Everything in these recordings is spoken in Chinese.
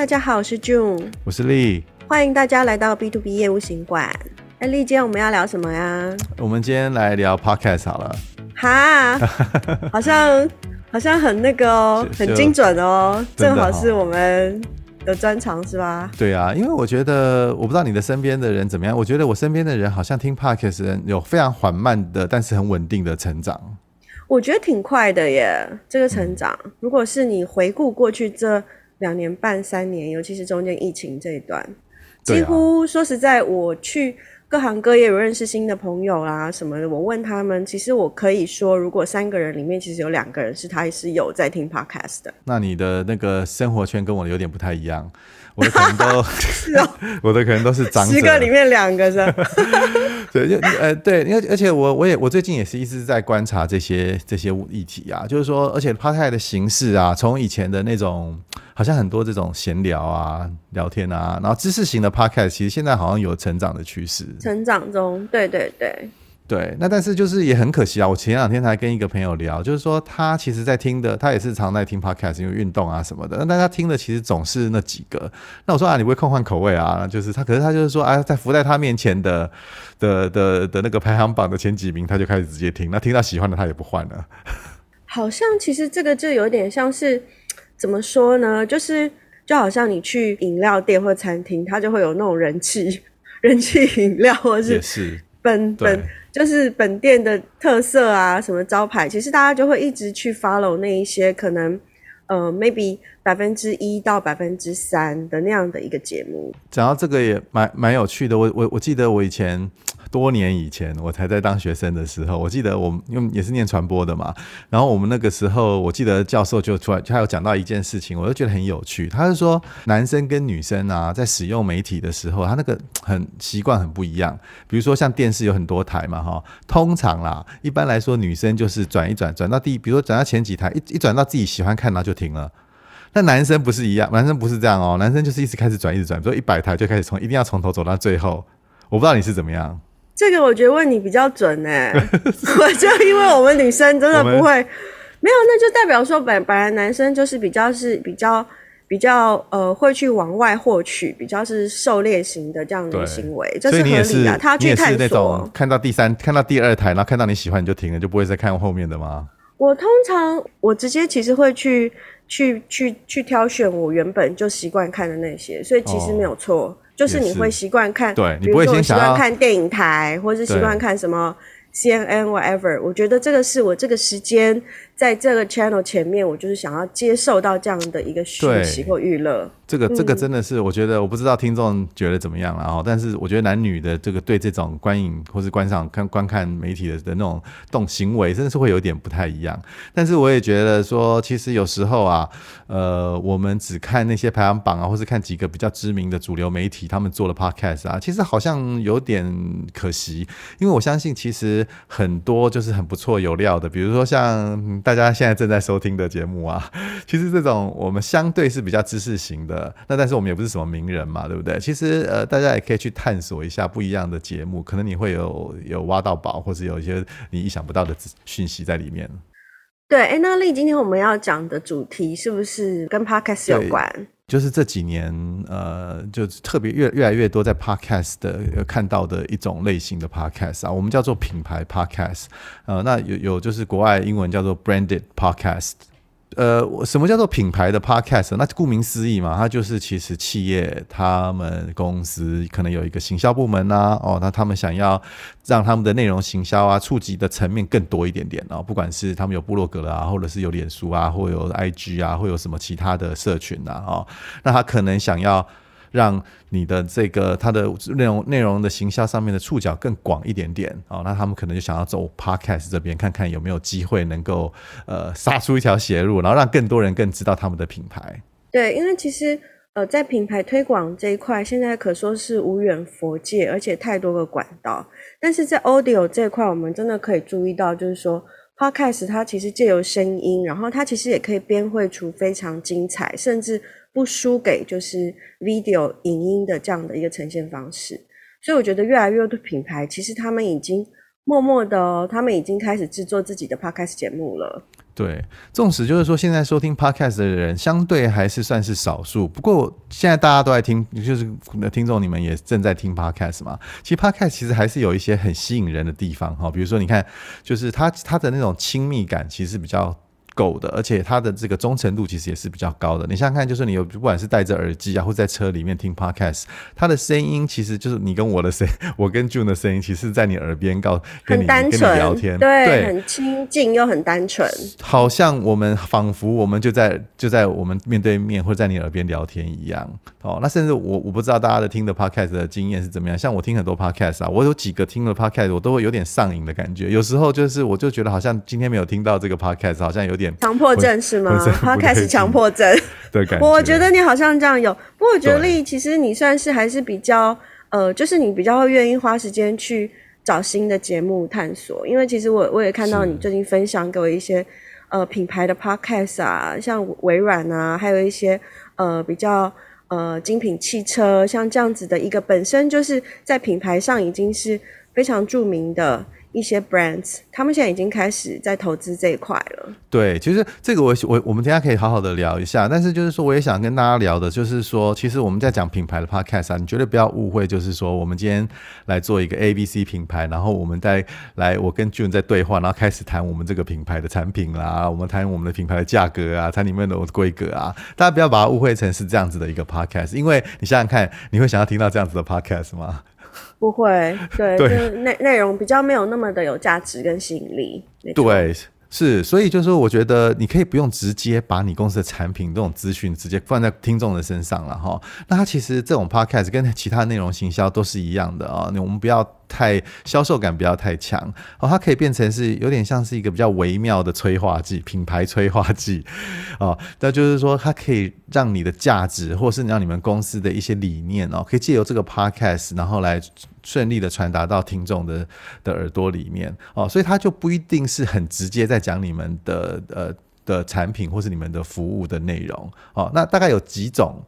大家好，我是 June，我是丽，欢迎大家来到 B to B 业务行馆。哎，丽，今天我们要聊什么呀？我们今天来聊 Podcast 好了。哈，好像 好像很那个哦，很精准哦，正好是我们的专长是吧？对啊，因为我觉得，我不知道你的身边的人怎么样，我觉得我身边的人好像听 Podcast 人有非常缓慢的，但是很稳定的成长。我觉得挺快的耶，这个成长。嗯、如果是你回顾过去这两年半三年，尤其是中间疫情这一段，几乎说实在，我去各行各业有认识新的朋友啦什么的，我问他们，其实我可以说，如果三个人里面，其实有两个人是他是有在听 Podcast 的。那你的那个生活圈跟我有点不太一样。我的可能都 是哦，我的可能都是长者，十个里面两个是吧？对，就呃，对，因为而且我我也我最近也是一直在观察这些这些议题啊，就是说，而且 Podcast 的形式啊，从以前的那种好像很多这种闲聊啊、聊天啊，然后知识型的 Podcast，其实现在好像有成长的趋势，成长中，对对对。对，那但是就是也很可惜啊。我前两天才跟一个朋友聊，就是说他其实在听的，他也是常在听 podcast，因为运动啊什么的。但他听的其实总是那几个。那我说啊，你不会空换口味啊？就是他，可是他就是说啊，在浮在他面前的的的的那个排行榜的前几名，他就开始直接听。那听到喜欢的，他也不换了。好像其实这个就有点像是怎么说呢？就是就好像你去饮料店或餐厅，它就会有那种人气人气饮料，或是是本本。就是本店的特色啊，什么招牌，其实大家就会一直去 follow 那一些可能，呃，maybe 百分之一到百分之三的那样的一个节目。讲到这个也蛮蛮有趣的，我我我记得我以前。多年以前，我才在当学生的时候，我记得我们因为也是念传播的嘛，然后我们那个时候，我记得教授就出来，他有讲到一件事情，我就觉得很有趣。他是说，男生跟女生啊，在使用媒体的时候，他那个很习惯很不一样。比如说像电视有很多台嘛，哈，通常啦，一般来说女生就是转一转，转到第，比如说转到前几台，一一转到自己喜欢看，然后就停了。但男生不是一样，男生不是这样哦，男生就是一直开始转，一直转，比如说一百台就开始从，一定要从头走到最后。我不知道你是怎么样。这个我觉得问你比较准哎，我就因为我们女生真的不会，没有，那就代表说本本来男生就是比较是比较比较呃会去往外获取，比较是狩猎型的这样的行为，这是合理的。他要去探索，看到第三，看到第二台，然后看到你喜欢你就停了，就不会再看后面的吗？我通常我直接其实会去去去去挑选我原本就习惯看的那些，所以其实没有错。哦就是你会习惯看，对，你不会先想要看电影台，或是习惯看什么 CNN whatever。我觉得这个是我这个时间在这个 channel 前面，我就是想要接受到这样的一个讯息或娱乐。这个这个真的是，我觉得我不知道听众觉得怎么样了哦。但是我觉得男女的这个对这种观影或是观赏看观看媒体的的那种动行为，真的是会有点不太一样。但是我也觉得说，其实有时候啊，呃，我们只看那些排行榜啊，或是看几个比较知名的主流媒体他们做的 podcast 啊，其实好像有点可惜。因为我相信，其实很多就是很不错有料的，比如说像大家现在正在收听的节目啊，其实这种我们相对是比较知识型的。那但是我们也不是什么名人嘛，对不对？其实呃，大家也可以去探索一下不一样的节目，可能你会有有挖到宝，或者有一些你意想不到的讯息在里面。对，哎，那丽，今天我们要讲的主题是不是跟 Podcast 有关？就是这几年呃，就特别越越来越多在 Podcast 的看到的一种类型的 Podcast 啊，我们叫做品牌 Podcast。呃，那有有就是国外英文叫做 Branded Podcast。呃，什么叫做品牌的 podcast？那顾名思义嘛，它就是其实企业他们公司可能有一个行销部门呐、哦，那他们想要让他们的内容行销啊，触及的层面更多一点点哦，不管是他们有部落格啊，或者是有脸书啊，或有 IG 啊，或有什么其他的社群呐，哦，那他可能想要。让你的这个它的内容内容的行销上面的触角更广一点点哦，那他们可能就想要走 podcast 这边，看看有没有机会能够呃杀出一条血路，然后让更多人更知道他们的品牌。对，因为其实呃在品牌推广这一块，现在可说是无远佛界，而且太多个管道。但是在 audio 这一块，我们真的可以注意到，就是说 podcast 它其实借由声音，然后它其实也可以编绘出非常精彩，甚至。不输给就是 video 影音的这样的一个呈现方式，所以我觉得越来越多的品牌其实他们已经默默的，他们已经开始制作自己的 podcast 节目了。对，纵使就是说现在收听 podcast 的人相对还是算是少数，不过现在大家都在听，就是听众你们也正在听 podcast 嘛。其实 podcast 其实还是有一些很吸引人的地方哈，比如说你看，就是它它的那种亲密感其实比较。够的，而且它的这个忠诚度其实也是比较高的。你想想看，就是你有不管是戴着耳机啊，或在车里面听 podcast，它的声音其实就是你跟我的声，我跟 June 的声音，其实在你耳边告跟你跟你聊天，对，对很亲近又很单纯，好像我们仿佛我们就在就在我们面对面或在你耳边聊天一样。哦，那甚至我我不知道大家的听的 podcast 的经验是怎么样，像我听很多 podcast 啊，我有几个听了 podcast，我都会有点上瘾的感觉。有时候就是我就觉得好像今天没有听到这个 podcast，好像有点。强迫症是吗？他开始强迫症 的感觉。我觉得你好像这样有，不过我觉得丽其实你算是还是比较呃，就是你比较会愿意花时间去找新的节目探索。因为其实我我也看到你最近分享给我一些呃品牌的 podcast 啊，像微软啊，还有一些呃比较呃精品汽车，像这样子的一个本身就是在品牌上已经是非常著名的。一些 brands，他们现在已经开始在投资这一块了。对，其实这个我我我们等下可以好好的聊一下。但是就是说，我也想跟大家聊的，就是说，其实我们在讲品牌的 podcast 啊，你绝对不要误会，就是说，我们今天来做一个 ABC 品牌，然后我们再来，我跟 June 在对话，然后开始谈我们这个品牌的产品啦，我们谈我们的品牌的价格啊，谈里面的规格啊，大家不要把它误会成是这样子的一个 podcast，因为你想想看，你会想要听到这样子的 podcast 吗？不会，对，对，内内容比较没有那么的有价值跟吸引力。对，是，所以就是说，我觉得你可以不用直接把你公司的产品这种资讯直接放在听众的身上了哈。那它其实这种 podcast 跟其他内容行销都是一样的啊，我们不要。太销售感不要太强哦，它可以变成是有点像是一个比较微妙的催化剂，品牌催化剂哦。那就是说，它可以让你的价值，或是让你们公司的一些理念哦，可以借由这个 podcast，然后来顺利的传达到听众的的耳朵里面哦。所以它就不一定是很直接在讲你们的呃的产品或是你们的服务的内容哦。那大概有几种。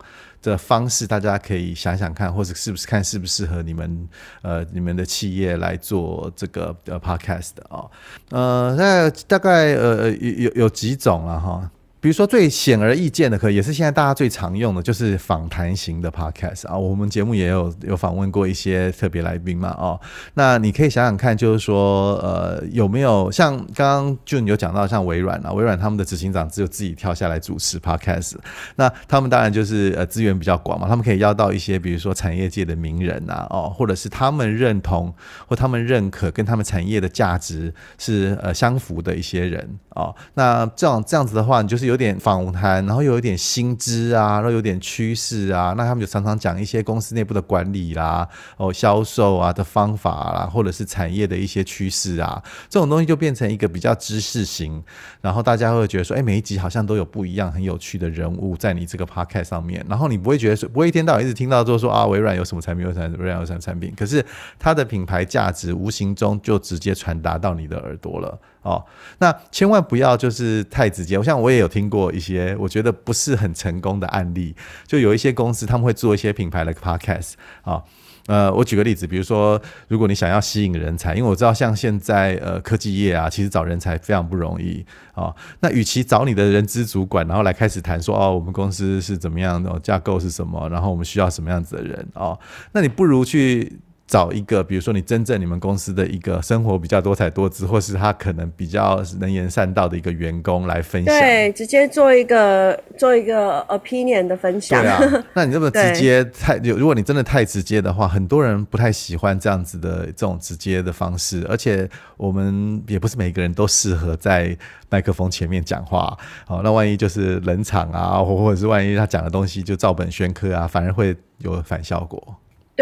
的方式，大家可以想想看，或者是不是看适不适合你们呃你们的企业来做这个呃 podcast 的啊、哦，呃那大概呃有有有几种了哈。比如说最显而易见的，可也是现在大家最常用的，就是访谈型的 podcast 啊。我们节目也有有访问过一些特别来宾嘛，哦，那你可以想想看，就是说，呃，有没有像刚刚就你有讲到，像微软啊，微软他们的执行长只有自己跳下来主持 podcast，那他们当然就是呃资源比较广嘛，他们可以邀到一些比如说产业界的名人啊，哦，或者是他们认同或他们认可跟他们产业的价值是呃相符的一些人哦，那这样这样子的话，你就是有。有点访谈，然后又有点薪资啊，然后有点趋势啊，那他们就常常讲一些公司内部的管理啦、哦销售啊的方法啦，或者是产业的一些趋势啊，这种东西就变成一个比较知识型，然后大家会觉得说，哎，每一集好像都有不一样很有趣的人物在你这个 podcast 上面，然后你不会觉得说，不会一天到晚一直听到就说啊，微软有什么产品，有什么微软有什么产品，可是它的品牌价值无形中就直接传达到你的耳朵了。哦，那千万不要就是太直接。我像我也有听过一些我觉得不是很成功的案例，就有一些公司他们会做一些品牌的 podcast 啊、哦。呃，我举个例子，比如说，如果你想要吸引人才，因为我知道像现在呃科技业啊，其实找人才非常不容易啊、哦。那与其找你的人资主管，然后来开始谈说哦，我们公司是怎么样的架构是什么，然后我们需要什么样子的人哦，那你不如去。找一个，比如说你真正你们公司的一个生活比较多彩多姿，或是他可能比较能言善道的一个员工来分享。对，直接做一个做一个 opinion 的分享。对啊，那你这么直接太，如果你真的太直接的话，很多人不太喜欢这样子的这种直接的方式，而且我们也不是每个人都适合在麦克风前面讲话。好，那万一就是冷场啊，或或者是万一他讲的东西就照本宣科啊，反而会有反效果。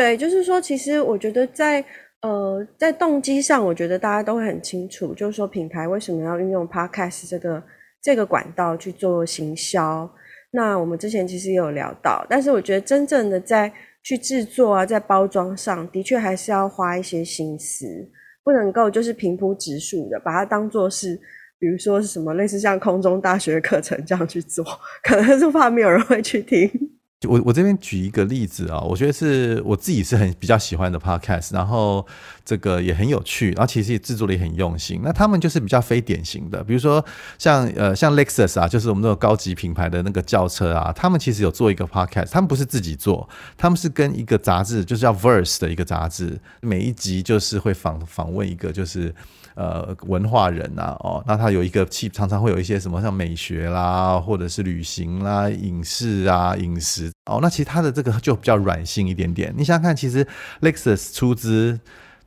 对，就是说，其实我觉得在呃，在动机上，我觉得大家都很清楚，就是说品牌为什么要运用 Podcast 这个这个管道去做行销。那我们之前其实也有聊到，但是我觉得真正的在去制作啊，在包装上的确还是要花一些心思，不能够就是平铺直述的把它当做是，比如说是什么类似像空中大学课程这样去做，可能是怕没有人会去听。我我这边举一个例子啊，我觉得是我自己是很比较喜欢的 podcast，然后这个也很有趣，然后其实也制作的也很用心。那他们就是比较非典型的，比如说像呃像 Lexus 啊，就是我们那种高级品牌的那个轿车啊，他们其实有做一个 podcast，他们不是自己做，他们是跟一个杂志，就是叫 Verse 的一个杂志，每一集就是会访访问一个就是。呃，文化人呐，哦，那他有一个气，常常会有一些什么像美学啦，或者是旅行啦、影视啊、饮食哦，那其实他的这个就比较软性一点点。你想想看，其实 Lexus 出资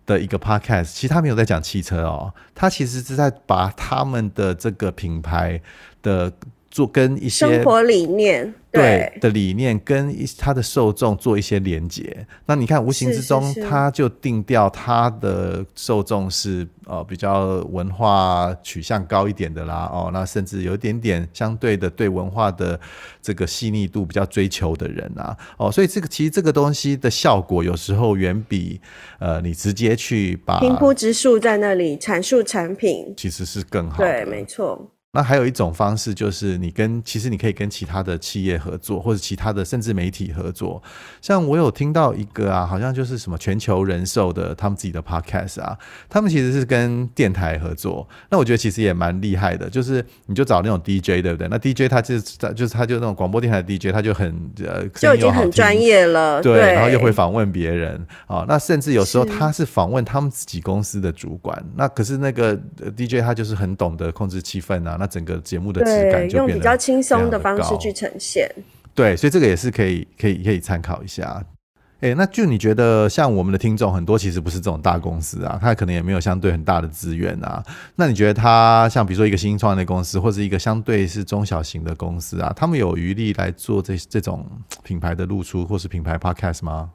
的一个 podcast，其实他没有在讲汽车哦，他其实是在把他们的这个品牌的。做跟一些生活理念对的理念跟一他的受众做一些连接，那你看无形之中他就定调他的受众是呃比较文化取向高一点的啦哦，那甚至有一点点相对的对文化的这个细腻度比较追求的人啊哦，所以这个其实这个东西的效果有时候远比呃你直接去把平铺直述在那里阐述产品其实是更好的，对，没错。那还有一种方式，就是你跟其实你可以跟其他的企业合作，或者其他的甚至媒体合作。像我有听到一个啊，好像就是什么全球人寿的他们自己的 podcast 啊，他们其实是跟电台合作。那我觉得其实也蛮厉害的，就是你就找那种 DJ 对不对？那 DJ 他就是他就是他就那种广播电台的 DJ，他就很呃就已经很专业了，对，对，然后又会访问别人啊。那甚至有时候他是访问他们自己公司的主管。那可是那个 DJ 他就是很懂得控制气氛啊。那整个节目的质感就变得用比较轻松的方式去呈现。对，所以这个也是可以、可以、可以参考一下。哎，那就你觉得，像我们的听众很多，其实不是这种大公司啊，他可能也没有相对很大的资源啊。那你觉得他像比如说一个新创的公司，或者一个相对是中小型的公司啊，他们有余力来做这这种品牌的露出，或是品牌 podcast 吗？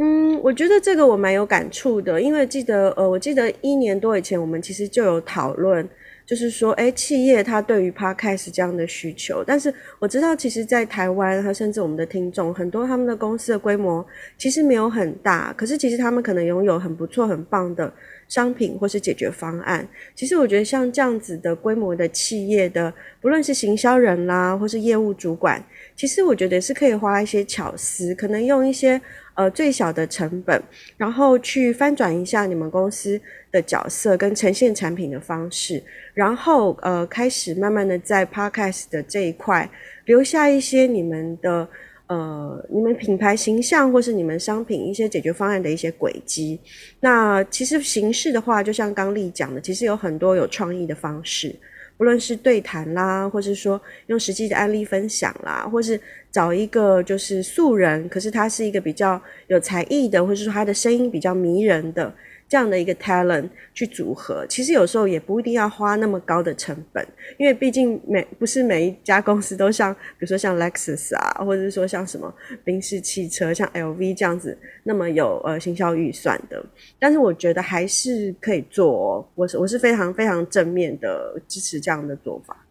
嗯，我觉得这个我蛮有感触的，因为记得呃，我记得一年多以前，我们其实就有讨论。就是说，哎，企业它对于 Podcast 这样的需求，但是我知道，其实，在台湾和甚至我们的听众很多，他们的公司的规模其实没有很大，可是其实他们可能拥有很不错、很棒的商品或是解决方案。其实我觉得，像这样子的规模的企业的，不论是行销人啦，或是业务主管，其实我觉得是可以花一些巧思，可能用一些。呃，最小的成本，然后去翻转一下你们公司的角色跟呈现产品的方式，然后呃，开始慢慢的在 Podcast 的这一块留下一些你们的呃，你们品牌形象或是你们商品一些解决方案的一些轨迹。那其实形式的话，就像刚丽讲的，其实有很多有创意的方式。不论是对谈啦，或是说用实际的案例分享啦，或是找一个就是素人，可是他是一个比较有才艺的，或是说他的声音比较迷人的。这样的一个 talent 去组合，其实有时候也不一定要花那么高的成本，因为毕竟每不是每一家公司都像，比如说像 Lexus 啊，或者是说像什么宾士汽车、像 LV 这样子那么有呃行销预算的。但是我觉得还是可以做哦，我是我是非常非常正面的支持这样的做法。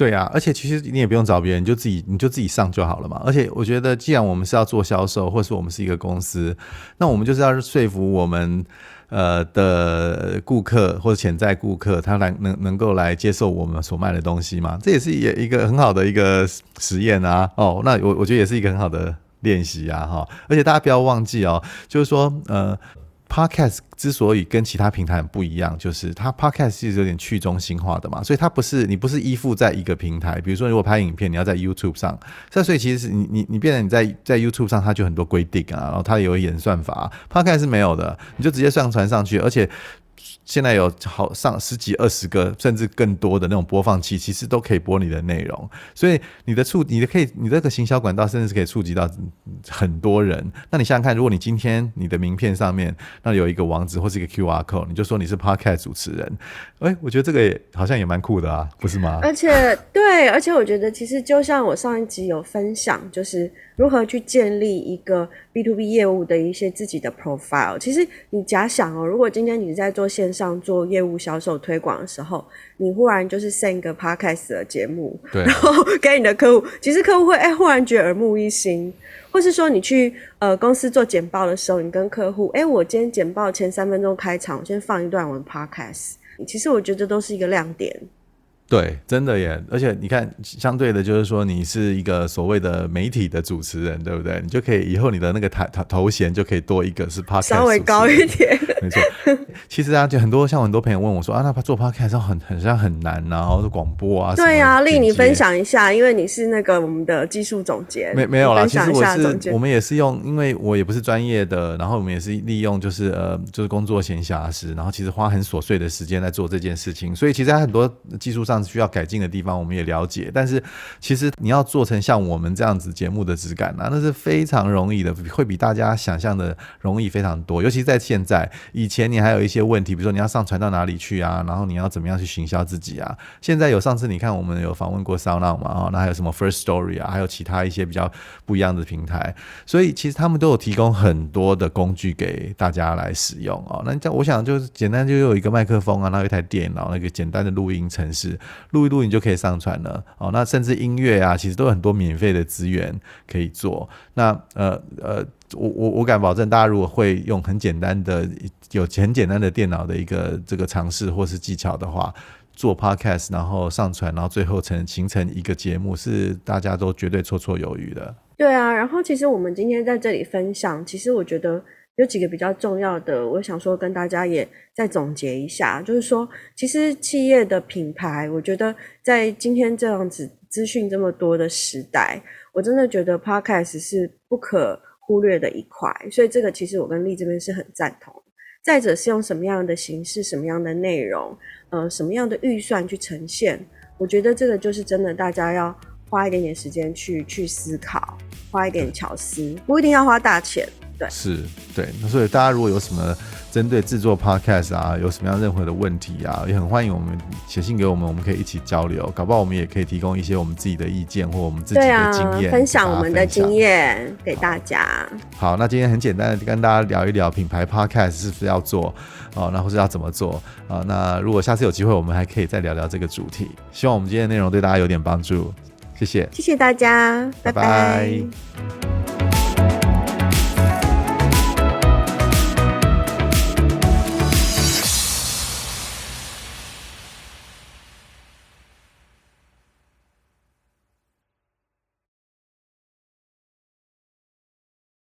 对啊，而且其实你也不用找别人，你就自己你就自己上就好了嘛。而且我觉得，既然我们是要做销售，或是我们是一个公司，那我们就是要说服我们。呃的顾客或者潜在顾客，他来能能够来接受我们所卖的东西嘛？这也是也一个很好的一个实验啊。哦，那我我觉得也是一个很好的练习啊。哈，而且大家不要忘记哦，就是说呃。Podcast 之所以跟其他平台很不一样，就是它 Podcast 是有点去中心化的嘛，所以它不是你不是依附在一个平台，比如说如果拍影片，你要在 YouTube 上，那所以其实是你你你变成你在在 YouTube 上，它就很多规定啊，然后它有演算法，Podcast 是没有的，你就直接上传上去，而且。现在有好上十几二十个甚至更多的那种播放器，其实都可以播你的内容，所以你的触，你的可以，你这个行销管道甚至是可以触及到很多人。那你想想看，如果你今天你的名片上面那有一个网址或是一个 QR code，你就说你是 Podcast 主持人，哎，我觉得这个也好像也蛮酷的啊，不是吗？而且对，而且我觉得其实就像我上一集有分享，就是。如何去建立一个 B to B 业务的一些自己的 profile？其实你假想哦，如果今天你在做线上做业务销售推广的时候，你忽然就是 send 一个 podcast 的节目，对，然后给你的客户，其实客户会哎忽然觉得耳目一新，或是说你去呃公司做简报的时候，你跟客户哎，我今天简报前三分钟开场，我先放一段我的 podcast，其实我觉得都是一个亮点。对，真的耶！而且你看，相对的，就是说你是一个所谓的媒体的主持人，对不对？你就可以以后你的那个台头头衔就可以多一个是 p o 稍微高一点。没错，其实啊，就很多像很多朋友问我说啊，那做 podcast 很很像很难啊，或者广播啊。对啊，丽，你分享一下，因为你是那个我们的技术总监。没没有啦，其实我是我们也是用，因为我也不是专业的，然后我们也是利用就是呃就是工作闲暇时，然后其实花很琐碎的时间来做这件事情，所以其实还很多技术上需要改进的地方，我们也了解。但是其实你要做成像我们这样子节目的质感啊，那是非常容易的，会比大家想象的容易非常多。尤其在现在，以前你还有一些问题，比如说你要上传到哪里去啊，然后你要怎么样去行销自己啊。现在有上次你看我们有访问过 SoundOn 嘛，啊，那还有什么 First Story 啊，还有其他一些比较不一样的平台，所以其实他们都有提供很多的工具给大家来使用哦。那我想就是简单就有一个麦克风啊，然后一台电脑，那个简单的录音程式，录一录你就可以上传了哦。那甚至音乐啊，其实都有很多免费的资源可以做。那呃呃，我我我敢保证，大家如果会用很简单的、有很简单的电脑的一个这个尝试或是技巧的话，做 podcast，然后上传，然后最后成形成一个节目，是大家都绝对绰绰有余的。对啊，然后其实我们今天在这里分享，其实我觉得。有几个比较重要的，我想说跟大家也再总结一下，就是说，其实企业的品牌，我觉得在今天这样子资讯这么多的时代，我真的觉得 Podcast 是不可忽略的一块，所以这个其实我跟丽这边是很赞同。再者是用什么样的形式、什么样的内容、呃，什么样的预算去呈现，我觉得这个就是真的，大家要花一点点时间去去思考，花一点巧思，不一定要花大钱。对是，对，那所以大家如果有什么针对制作 podcast 啊，有什么样任何的问题啊，也很欢迎我们写信给我们，我们可以一起交流，搞不好我们也可以提供一些我们自己的意见或我们自己的经验，啊，分享我们的经验给大家。好，那今天很简单的跟大家聊一聊品牌 podcast 是不是要做哦，那或是要怎么做啊？那如果下次有机会，我们还可以再聊聊这个主题。希望我们今天的内容对大家有点帮助，谢谢，谢谢大家，拜拜。拜拜。